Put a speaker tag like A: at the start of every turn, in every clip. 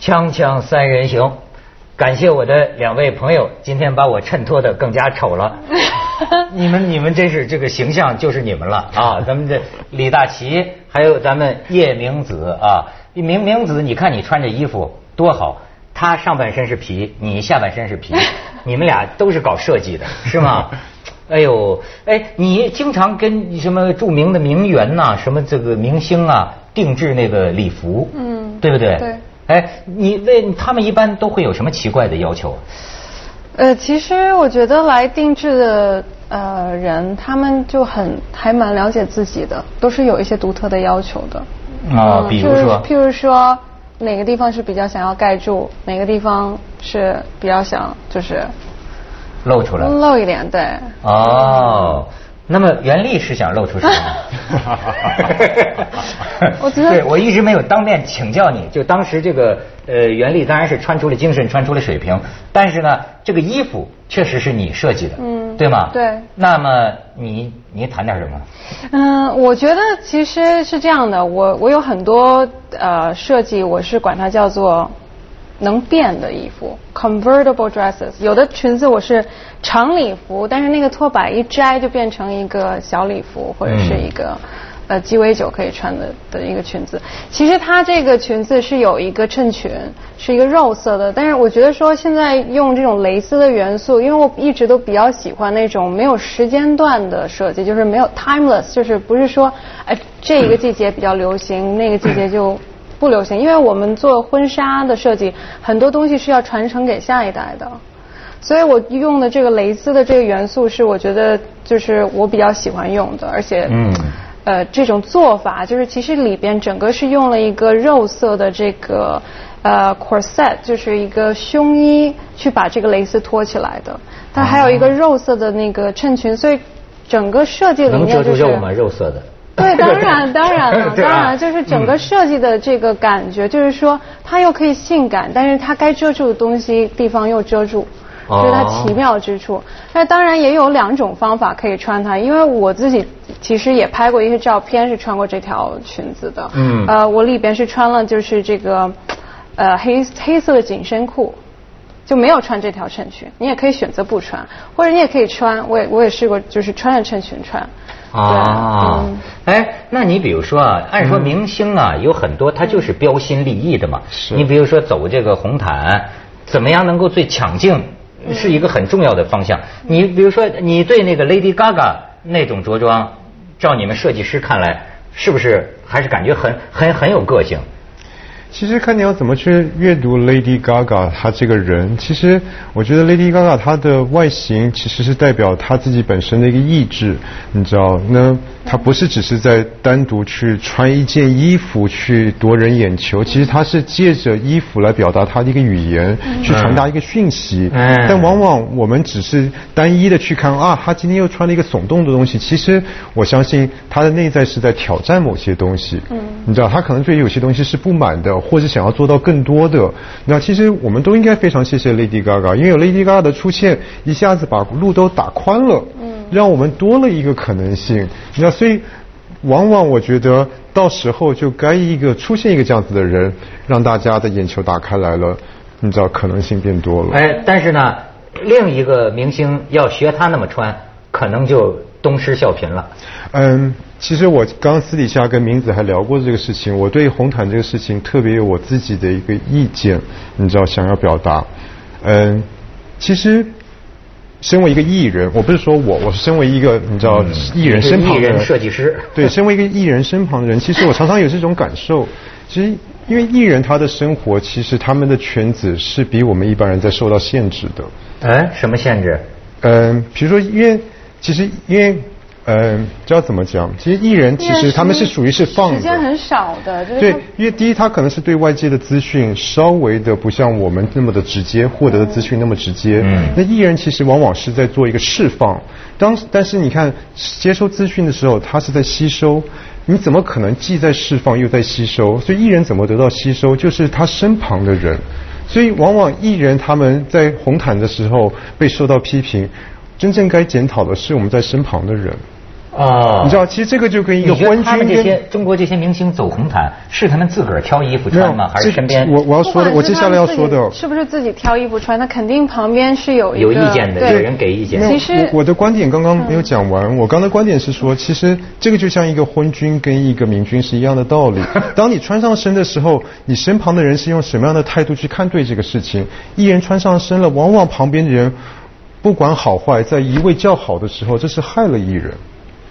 A: 锵锵三人行，感谢我的两位朋友，今天把我衬托的更加丑了。你们你们真是这个形象就是你们了啊！咱们这李大齐，还有咱们叶明子啊，明明子，你看你穿这衣服多好，他上半身是皮，你下半身是皮，你们俩都是搞设计的，是吗？哎呦，哎，你经常跟什么著名的名媛呐、什么这个明星啊定制那个礼服，
B: 嗯
A: 对不对？
B: 对。
A: 哎，你为他们一般都会有什么奇怪的要求？
B: 呃，其实我觉得来定制的呃人，他们就很还蛮了解自己的，都是有一些独特的要求的。
A: 啊，
B: 嗯
A: 比如说，
B: 譬如譬如说哪个地方是比较想要盖住，哪个地方是比较想就是
A: 露出来。
B: 露一点，对。
A: 哦，那么袁立是想露出什么？
B: 我觉得
A: 对我一直没有当面请教你，就当时这个呃袁立当然是穿出了精神，穿出了水平，但是呢，这个衣服确实是你设计的，
B: 嗯
A: 对吗？
B: 对
A: 那么你你谈点什么？
B: 嗯，我觉得其实是这样的，我我有很多呃设计，我是管它叫做能变的衣服 （convertible dresses）。有的裙子我是长礼服，但是那个拖把一摘就变成一个小礼服，或者是一个。呃，鸡尾酒可以穿的的一个裙子，其实它这个裙子是有一个衬裙，是一个肉色的。但是我觉得说现在用这种蕾丝的元素，因为我一直都比较喜欢那种没有时间段的设计，就是没有 timeless，就是不是说哎这一个季节比较流行，那个季节就不流行。因为我们做婚纱的设计，很多东西是要传承给下一代的。所以我用的这个蕾丝的这个元素是我觉得就是我比较喜欢用的，而且
A: 嗯
B: 呃，这种做法就是其实里边整个是用了一个肉色的这个呃 corset，就是一个胸衣去把这个蕾丝托起来的。它还有一个肉色的那个衬裙，所以整个设计理
A: 能
B: 念就是
A: 遮住肉吗？肉色的。
B: 对，当然，当然了，当然，就是整个设计的这个感觉，就是说它又可以性感，但是它该遮住的东西地方又遮住，
A: 哦
B: 这是它奇妙之处。那当然也有两种方法可以穿它，因为我自己其实也拍过一些照片，是穿过这条裙子的。
A: 嗯
B: 呃，我里边是穿了就是这个呃黑黑色的紧身裤。就没有穿这条衬裙，你也可以选择不穿，或者你也可以穿。我也我也试过，就是穿着衬裙穿。
A: 啊
B: 对嗯，
A: 哎，那你比如说啊，按说明星啊，有很多他就是标新立异的嘛。
C: 是
A: 你比如说走这个红毯，怎么样能够最抢镜，是一个很重要的方向。你比如说，你对那个 Lady Gaga 那种着装，照你们设计师看来，是不是还是感觉很很很有个性？
C: 其实看你要怎么去阅读 Lady Gaga 她这个人，其实我觉得 Lady Gaga 她的外形其实是代表她自己本身的一个意志，你知道，那她不是只是在单独去穿一件衣服去夺人眼球，其实她是借着衣服来表达她的一个语言，去传达一个讯息。
A: 嗯
C: 但往往我们只是单一的去看啊，她今天又穿了一个耸动的东西，其实我相信她的内在是在挑战某些东西。嗯，你知道，她可能对于有些东西是不满的，或者想要做到更多的。那其实我们都应该非常谢谢 Lady Gaga，因为有 Lady Gaga 的出现，一下子把路都打宽了，嗯，让我们多了一个可能性。那所以，往往我觉得到时候就该一个出现一个这样子的人，让大家的眼球打开来了，你知道可能性变多了。
A: 哎，但是呢，另一个明星要学他那么穿，可能就东施效颦了。
C: 嗯，其实我刚刚私底下跟明子还聊过这个事情，我对红毯这个事情特别有我自己的一个意见，你知道想要表达。嗯，其实身为一个艺人，我不是说我，我是身为一个你知道艺人身旁的
A: 艺人设计师
C: 对，身为一个艺人身旁的人，其实我常常有这种感受。其实，因为艺人他的生活，其实他们的圈子是比我们一般人在受到限制的。
A: 哎，什么限制？
C: 嗯，比如说，因为其实因为嗯，知道怎么讲？其实艺人其实他们是属于是放的。
B: 时间很少的，就是
C: 对，因为第一，他可能是对外界的资讯稍微的不像我们那么的直接，获得的资讯那么直接。
A: 嗯
C: 那艺人其实往往是在做一个释放，当但是你看接收资讯的时候，他是在吸收。你怎么可能既在释放又在吸收？所以艺人怎么得到吸收，就是他身旁的人。所以往往艺人他们在红毯的时候被受到批评，真正该检讨的是我们在身旁的人。啊，你知道，其实这个就跟一个昏君
A: 他们这些中国这些明星走红毯，是他们自个儿挑衣服穿吗？还是身边？
C: 我我要说的，我接下来要说的，
B: 是不是自己挑衣服穿？那肯定旁边是有
A: 有意见的，有人给意见。
B: 其实
C: 我的观点刚刚没有讲完，我刚才观点是说，其实这个就像一个昏君跟一个明君是一样的道理。当你穿上身的时候，你身旁的人是用什么样的态度去看对这个事情？艺人穿上身了，往往旁边的人不管好坏，在一味叫好的时候，这是害了艺人。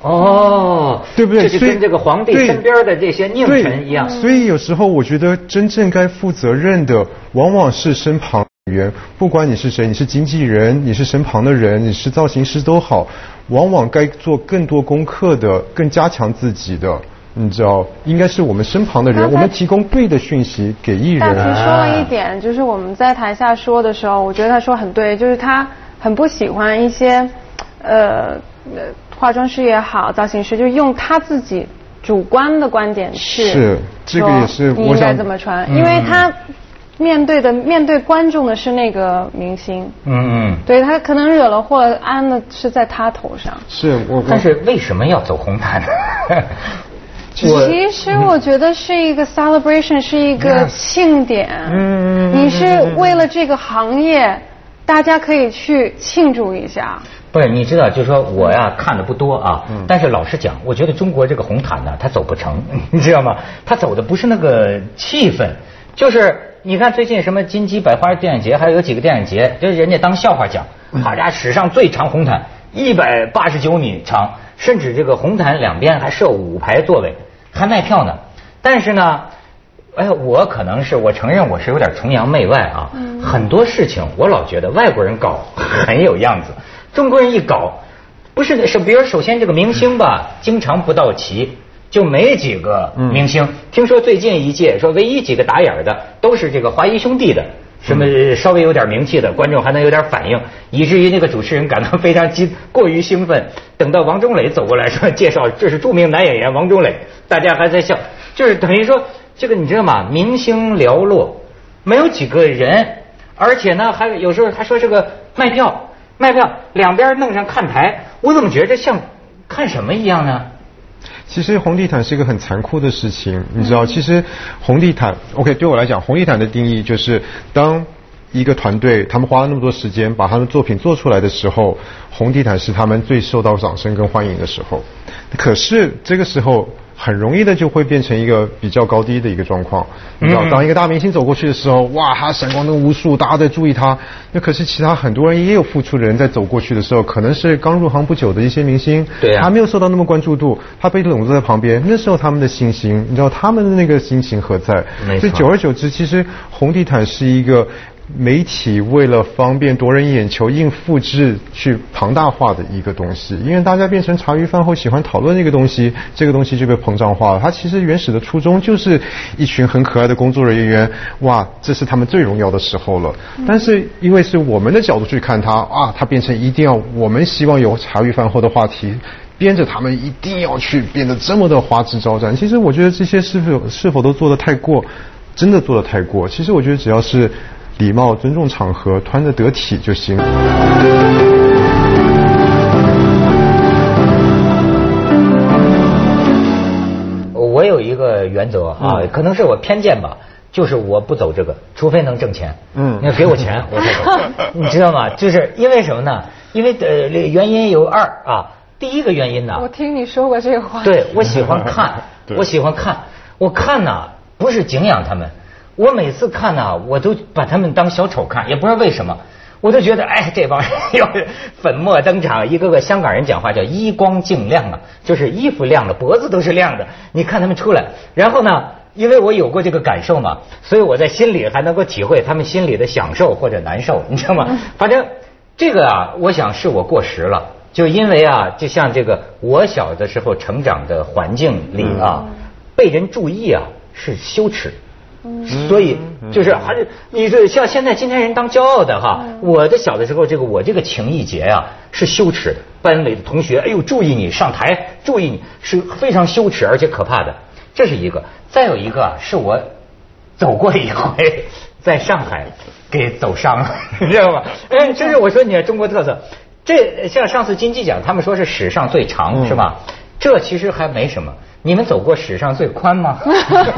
A: 哦，
C: 对不对？
A: 这就跟这个皇帝身边的这些佞臣一样。
C: 所以有时候我觉得真正该负责任的，往往是身旁人，不管你是谁，你是经纪人，你是身旁的人，你是造型师都好，往往该做更多功课的，更加强自己的，你知道，应该是我们身旁的人，我们提供对的讯息给艺人。
B: 大齐说了一点，就是我们在台下说的时候，我觉得他说很对，就是他很不喜欢一些，呃呃。化妆师也好，造型师就用他自己主观的观点去
C: 是这个也是
B: 你应该怎么穿，因为他面对的面对观众的是那个明星，嗯嗯，对他可能惹了祸，安的是在他头上。
C: 是我，
A: 但是为什么要走红毯呢？
B: 其实我觉得是一个 celebration，是一个庆典。嗯，你是为了这个行业，大家可以去庆祝一下。
A: 不是，你知道，就是说我呀看的不多啊，但是老实讲，我觉得中国这个红毯呢，它走不成，你知道吗？它走的不是那个气氛，就是你看最近什么金鸡百花电影节，还有几个电影节，就是人家当笑话讲，好家伙，史上最长红毯一百八十九米长，甚至这个红毯两边还设五排座位，还卖票呢。但是呢，哎，我可能是我承认我是有点崇洋媚外啊，很多事情我老觉得外国人搞很有样子。中国人一搞，不是是，比如首先这个明星吧，经常不到齐，就没几个明星。听说最近一届说唯一几个打眼的都是这个华谊兄弟的，什么稍微有点名气的观众还能有点反应，以至于那个主持人感到非常激过于兴奋。等到王中磊走过来说介绍这是著名男演员王中磊，大家还在笑，就是等于说这个你知道吗？明星寥落，没有几个人，而且呢还有时候还说这个卖票。卖票，两边弄上看台，我怎么觉得像看什么一样呢？
C: 其实红地毯是一个很残酷的事情，你知道？其实红地毯，OK，对我来讲，红地毯的定义就是当一个团队他们花了那么多时间把他们作品做出来的时候，红地毯是他们最受到掌声跟欢迎的时候。可是这个时候。很容易的就会变成一个比较高低的一个状况。你知道，当一个大明星走过去的时候，哇，他闪光灯无数，大家在注意他。那可是其他很多人也有付出的人在走过去的时候，可能是刚入行不久的一些明星，
A: 对
C: 他没有受到那么关注度，他被笼子在旁边。那时候他们的信心，你知道他们的那个心情何在？所以久而久之，其实红地毯是一个。媒体为了方便夺人眼球，硬复制去庞大化的一个东西，因为大家变成茶余饭后喜欢讨论这个东西，这个东西就被膨胀化了。它其实原始的初衷就是一群很可爱的工作人员，哇，这是他们最荣耀的时候了。但是因为是我们的角度去看它，啊，它变成一定要我们希望有茶余饭后的话题，编着他们一定要去变得这么的花枝招展。其实我觉得这些是否是否都做的太过，真的做的太过。其实我觉得只要是。礼貌、尊重场合，穿着得体就行。
A: 我有一个原则啊，可能是我偏见吧，就是我不走这个，除非能挣钱。嗯，你要给我钱，我才走。你知道吗？就是因为什么呢？因为呃，原因有二啊。第一个原因呢，
B: 我听你说过这个话。
A: 对，我喜欢看，我喜欢看，我看呢不是敬仰他们。我每次看呢，我都把他们当小丑看，也不知道为什么，我都觉得哎，这帮人要粉墨登场，一个个香港人讲话叫衣光净亮啊，就是衣服亮了，脖子都是亮的。你看他们出来，然后呢，因为我有过这个感受嘛，所以我在心里还能够体会他们心里的享受或者难受，你知道吗？反正这个啊，我想是我过时了，就因为啊，就像这个我小的时候成长的环境里啊，被人注意啊是羞耻。所以就是还是你这像现在今天人当骄傲的哈，我的小的时候这个我这个情谊节呀是羞耻的，班里的同学哎呦注意你上台注意你是非常羞耻而且可怕的，这是一个。再有一个是我走过一回 在上海给走伤了，你知道吗？哎，这是我说你中国特色。这像上次金鸡奖，他们说是史上最长，是吧？这其实还没什么。你们走过史上最宽吗？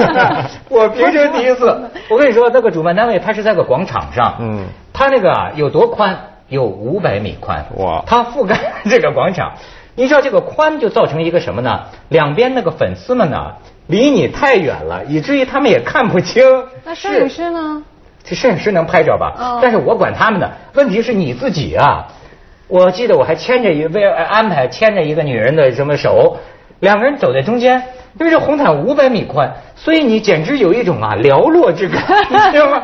A: 我平生第一次。我跟你说，那个主办单位他是在个广场上，嗯，他那个啊有多宽？有五百米宽。哇！它覆盖这个广场，你知道这个宽就造成一个什么呢？两边那个粉丝们呢，离你太远了，以至于他们也看不清。
B: 那摄影师呢？
A: 这摄影师能拍着吧？但是我管他们的。问题是你自己啊！我记得我还牵着一为安排牵着一个女人的什么手。两个人走在中间，因为这红毯五百米宽，所以你简直有一种啊寥落之感，你知道吗？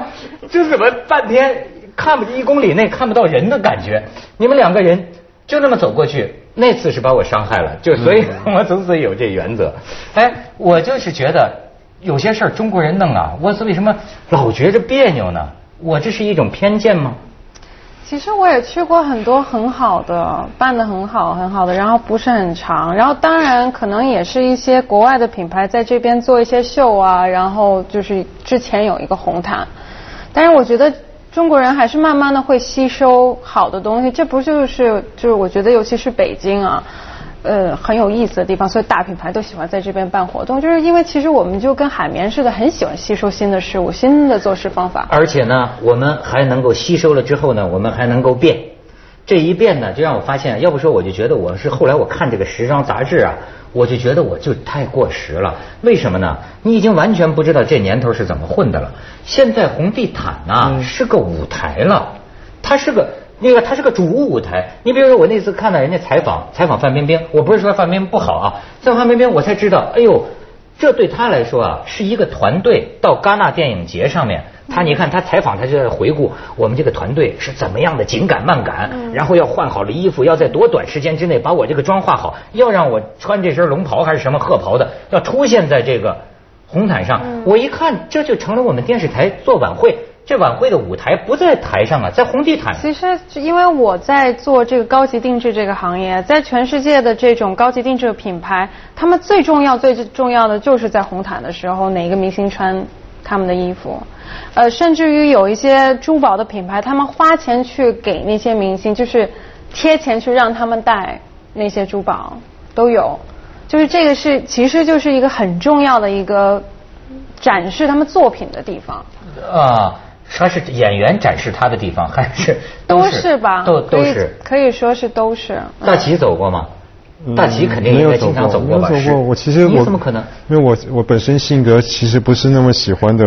A: 就怎么半天看不一公里内看不到人的感觉。你们两个人就那么走过去，那次是把我伤害了，就所以 我从此有这原则。哎，我就是觉得有些事儿中国人弄啊，我为什么老觉着别扭呢？我这是一种偏见吗？
B: 其实我也去过很多很好的，办的很好很好的，然后不是很长，然后当然可能也是一些国外的品牌在这边做一些秀啊，然后就是之前有一个红毯，但是我觉得中国人还是慢慢的会吸收好的东西，这不就是就是我觉得尤其是北京啊。呃，很有意思的地方，所以大品牌都喜欢在这边办活动，就是因为其实我们就跟海绵似的，很喜欢吸收新的事物、新的做事方法。
A: 而且呢，我们还能够吸收了之后呢，我们还能够变。这一变呢，就让我发现，要不说我就觉得我是后来我看这个时装杂志啊，我就觉得我就太过时了。为什么呢？你已经完全不知道这年头是怎么混的了。现在红地毯呐是个舞台了，它是个。那个它是个主舞台，你比如说我那次看到人家采访采访范冰冰，我不是说范冰冰不好啊，在范冰冰我才知道，哎呦，这对他来说啊是一个团队到戛纳电影节上面，他你看他采访他就在回顾我们这个团队是怎么样的紧赶慢赶，然后要换好了衣服，要在多短时间之内把我这个妆化好，要让我穿这身龙袍还是什么鹤袍的，要出现在这个红毯上，我一看这就成了我们电视台做晚会。这晚会的舞台不在台上啊，在红地毯。
B: 其实，因为我在做这个高级定制这个行业，在全世界的这种高级定制品牌，他们最重要、最重要的就是在红毯的时候，哪个明星穿他们的衣服。呃，甚至于有一些珠宝的品牌，他们花钱去给那些明星，就是贴钱去让他们戴那些珠宝，都有。就是这个是，其实就是一个很重要的一个展示他们作品的地方。啊。
A: 他是演员展示他的地方，还是
B: 都是吧？
A: 都都是
B: 可以说是都是。
A: 大齐走过吗？大齐肯定应该经常走过吧？
C: 走过。我其实我
A: 怎么可能？
C: 因为我我本身性格其实不是那么喜欢的，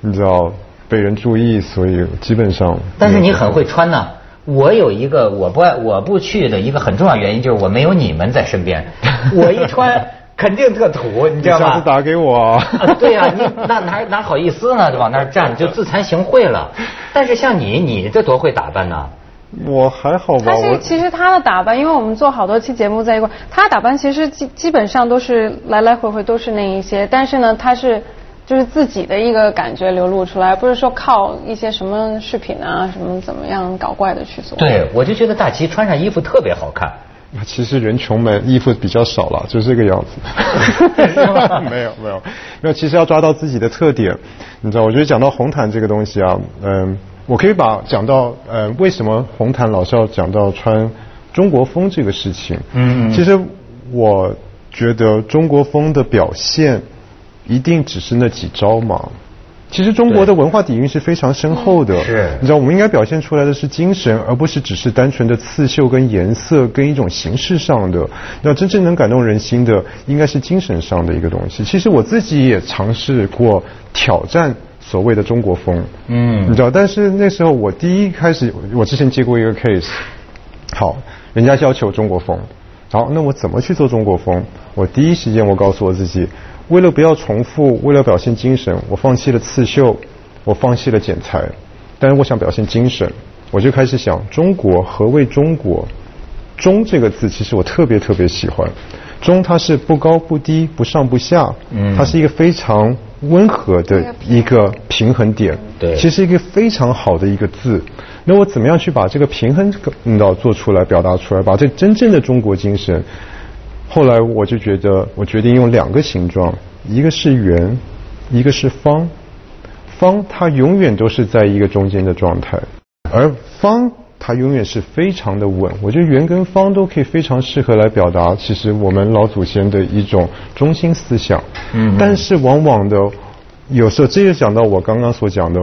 C: 你知道被人注意，所以基本上。
A: 但是你很会穿呐！我有一个我不爱我不去的一个很重要原因就是我没有你们在身边，我一穿。肯定特土，你知道吗？
C: 下次打给我。
A: 对呀，你那哪哪好意思呢？就往那儿站，就自惭形秽了。但是像你，你这多会打扮呢？
C: 我还好吧。
B: 他其实他的打扮，因为我们做好多期节目在一块，他打扮其实基基本上都是来来回回都是那一些。但是呢，他是就是自己的一个感觉流露出来，不是说靠一些什么饰品啊什么怎么样搞怪的去做。
A: 对，我就觉得大齐穿上衣服特别好看。
C: 其实人穷嘛，衣服比较少了，就这个样子。没有没有没有，其实要抓到自己的特点，你知道？我觉得讲到红毯这个东西啊，嗯，我可以把讲到呃，为什么红毯老是要讲到穿中国风这个事情？嗯，其实我觉得中国风的表现一定只是那几招嘛。其实中国的文化底蕴是非常深厚的，
A: 是，
C: 你知道我们应该表现出来的是精神，而不是只是单纯的刺绣跟颜色跟一种形式上的。那真正能感动人心的，应该是精神上的一个东西。其实我自己也尝试过挑战所谓的中国风，嗯，你知道，但是那时候我第一开始，我之前接过一个 case，好，人家要求中国风，好，那我怎么去做中国风？我第一时间我告诉我自己。为了不要重复，为了表现精神，我放弃了刺绣，我放弃了剪裁，但是我想表现精神，我就开始想中国何谓中国？中这个字其实我特别特别喜欢，中它是不高不低，不上不下，嗯，它是一个非常温和的一个平衡点，
A: 对，
C: 其实一个非常好的一个字。那我怎么样去把这个平衡引导做出来，表达出来，把这真正的中国精神？后来我就觉得，我决定用两个形状，一个是圆，一个是方。方它永远都是在一个中间的状态，而方它它永远是非常的稳。我觉得圆跟方都可以非常适合来表达，其实我们老祖先的一种中心思想。嗯。但是往往的，有时候这就讲到我刚刚所讲的，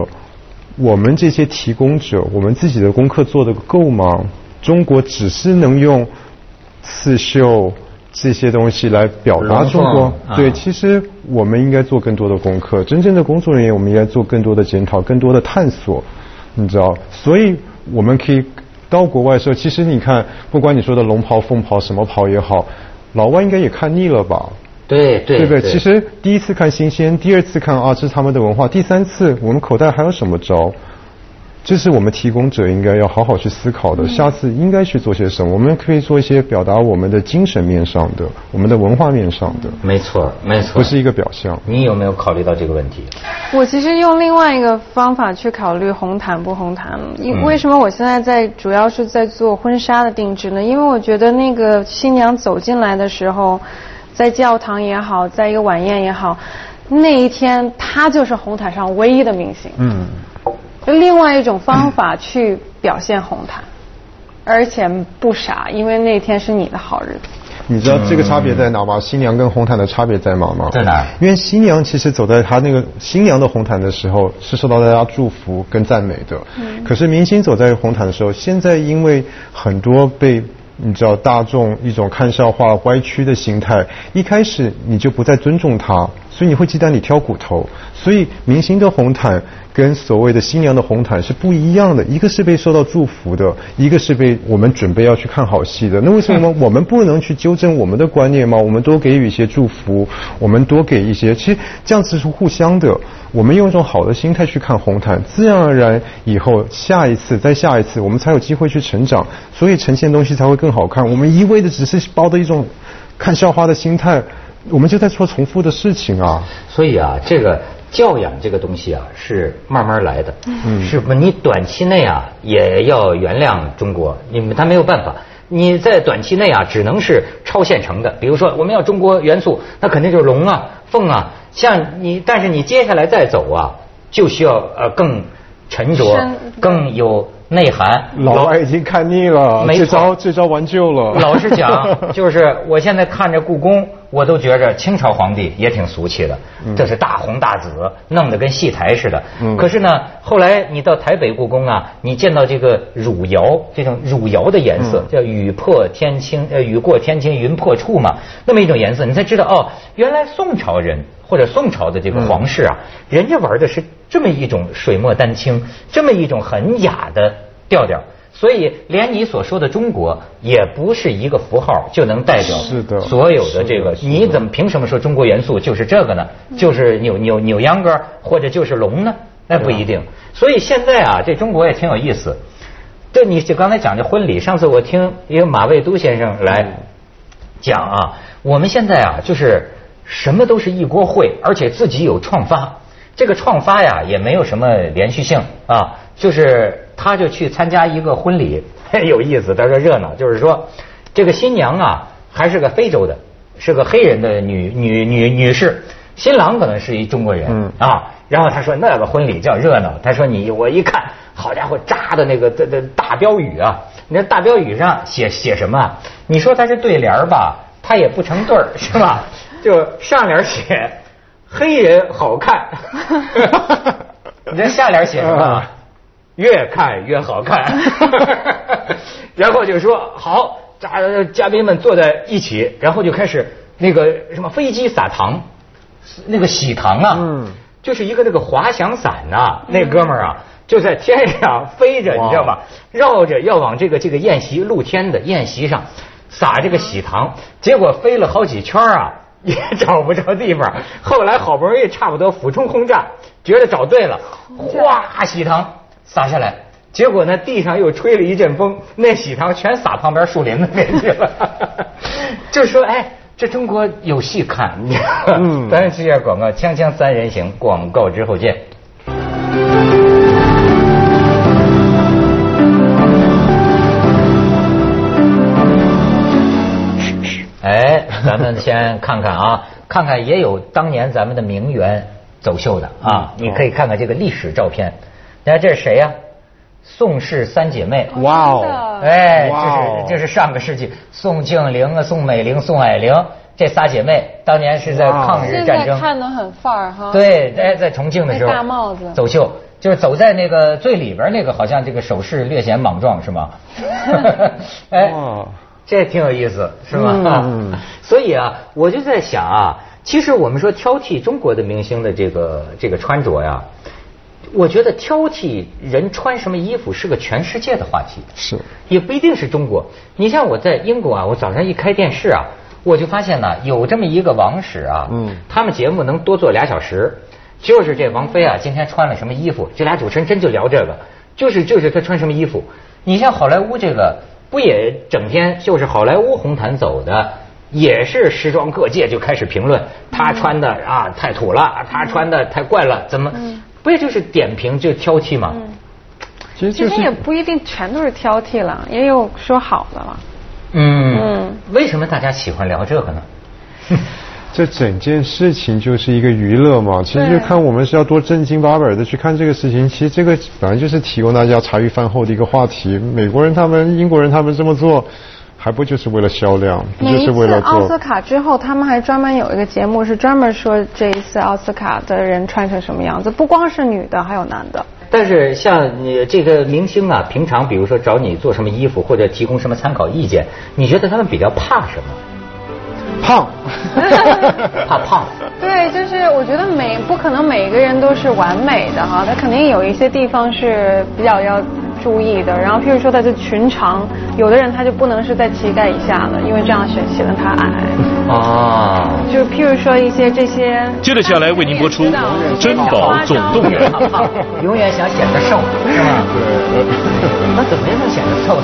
C: 我们这些提供者，我们自己的功课做的够吗？中国只是能用刺绣。这些东西来表达中国，对，其实我们应该做更多的功课。真正的工作人员，我们应该做更多的检讨，更多的探索，你知道？所以我们可以到国外的时候，其实你看，不管你说的龙袍、凤袍什么袍也好，老外应该也看腻了吧？
A: 对对，
C: 对不对？其实第一次看新鲜，第二次看啊，这是他们的文化，第三次我们口袋还有什么招？这是我们提供者应该要好好去思考的。下次应该去做些什么？我们可以做一些表达我们的精神面上的，我们的文化面上的。
A: 没错，没错，
C: 不是一个表象。
A: 你有没有考虑到这个问题？
B: 我其实用另外一个方法去考虑红毯不红毯。因为什么我现在在主要是在做婚纱的定制呢？因为我觉得那个新娘走进来的时候，在教堂也好，在一个晚宴也好，那一天她就是红毯上唯一的明星。嗯。另外一种方法去表现红毯，而且不傻，因为那天是你的好日子。
C: 你知道这个差别在哪吗？新娘跟红毯的差别在哪吗？
A: 在哪？
C: 因为新娘其实走在她那个新娘的红毯的时候，是受到大家祝福跟赞美的。嗯。可是明星走在红毯的时候，现在因为很多被你知道大众一种看笑话歪曲的心态，一开始你就不再尊重他，所以你会鸡蛋里挑骨头。所以明星的红毯。跟所谓的新娘的红毯是不一样的，一个是被受到祝福的，一个是被我们准备要去看好戏的。那为什么我们不能去纠正我们的观念吗？我们多给予一些祝福，我们多给一些，其实这样子是互相的。我们用一种好的心态去看红毯，自然而然以后下一次再下一次，我们才有机会去成长，所以呈现东西才会更好看。我们一味的只是抱着一种看笑话的心态，我们就在做重复的事情啊。
A: 所以啊，这个。教养这个东西啊，是慢慢来的，是不？你短期内啊，也要原谅中国，你们他没有办法。你在短期内啊，只能是超现成的。比如说，我们要中国元素，那肯定就是龙啊、凤啊。像你，但是你接下来再走啊，就需要呃更沉着、更有。内涵，
C: 老外已经看腻了，这招这招玩旧了。
A: 老实讲，就是我现在看着故宫，我都觉着清朝皇帝也挺俗气的，这是大红大紫，弄得跟戏台似的。可是呢，后来你到台北故宫啊，你见到这个汝窑，这种汝窑的颜色叫雨破天青，呃，雨过天青云破处嘛，那么一种颜色，你才知道哦，原来宋朝人或者宋朝的这个皇室啊，人家玩的是。这么一种水墨丹青，这么一种很雅的调调，所以连你所说的中国也不是一个符号就能代表所有的这个。你怎么凭什么说中国元素就是这个呢？就是扭扭扭秧歌，或者就是龙呢？那不一定。所以现在啊，这中国也挺有意思。这你就刚才讲这婚礼，上次我听一个马未都先生来讲啊，我们现在啊，就是什么都是一锅烩，而且自己有创发。这个创发呀也没有什么连续性啊，就是他就去参加一个婚礼，有意思，他说热闹，就是说这个新娘啊还是个非洲的，是个黑人的女女女女士，新郎可能是一中国人啊，然后他说那个婚礼叫热闹，他说你我一看，好家伙扎的那个这这大标语啊，那大标语上写写什么？你说他是对联吧，他也不成对儿是吧？就上联写。黑人好看，你这下联写什么？越看越好看。然后就说好，嘉嘉宾们坐在一起，然后就开始那个什么飞机撒糖，那个喜糖啊，就是一个那个滑翔伞呐，那哥们儿啊就在天上飞着，你知道吗？绕着要往这个这个宴席露天的宴席上撒这个喜糖，结果飞了好几圈啊。也找不着地方，后来好不容易差不多俯冲轰炸，觉得找对了，哗，喜糖撒下来，结果呢地上又吹了一阵风，那喜糖全撒旁边树林子里去了。就说哎，这中国有戏看。嗯，咱接下广告，锵锵三人行，广告之后见。咱们先看看啊，看看也有当年咱们的名媛走秀的啊，你可以看看这个历史照片。你看这是谁呀？宋氏三姐妹。
C: 哇哦！
A: 哎，这是这是上个世纪，宋庆龄啊，宋美龄、宋霭龄这仨姐妹，当年是在抗日战争。
B: 看的很范儿哈。
A: 对，哎，在重庆的时候。
B: 大帽子。
A: 走秀，就是走在那个最里边那个，好像这个手势略显莽撞，是吗？哎，这挺有意思，是吧？嗯。所以啊，我就在想啊。其实我们说挑剔中国的明星的这个这个穿着呀，我觉得挑剔人穿什么衣服是个全世界的话题。
C: 是。
A: 也不一定是中国。你像我在英国啊，我早上一开电视啊，我就发现呢，有这么一个王室啊，嗯，他们节目能多做俩小时，就是这王菲啊，今天穿了什么衣服，这俩主持人真就聊这个，就是就是她穿什么衣服。你像好莱坞这个，不也整天就是好莱坞红毯走的？也是时装各界就开始评论，他穿的啊太土了，他穿的太怪了，怎么？不也就是点评就挑剔吗？
B: 其实也不一定全都是挑剔了，也有说好的了。
A: 嗯，为什么大家喜欢聊这个呢？
C: 这整件事情就是一个娱乐嘛，其实就看我们是要多正经八百的去看这个事情。其实这个本来就是提供大家茶余饭后的一个话题。美国人他们、英国人他们这么做。还不就是为了销量？不就是为了
B: 奥斯卡之后，他们还专门有一个节目，是专门说这一次奥斯卡的人穿成什么样子，不光是女的，还有男的。
A: 但是像你这个明星啊，平常比如说找你做什么衣服，或者提供什么参考意见，你觉得他们比较怕什么？
C: 胖，
A: 怕胖。
B: 对，就是我觉得每不可能每个人都是完美的哈，他肯定有一些地方是比较要。注意的，然后譬如说他的裙长，有的人他就不能是在膝盖以下的，因为这样显显得他矮。啊，就譬如说一些这些。
D: 接着下来为您播出《珍宝总动员》。
A: 永远想显得瘦，是吧？对。那怎么样能显得瘦？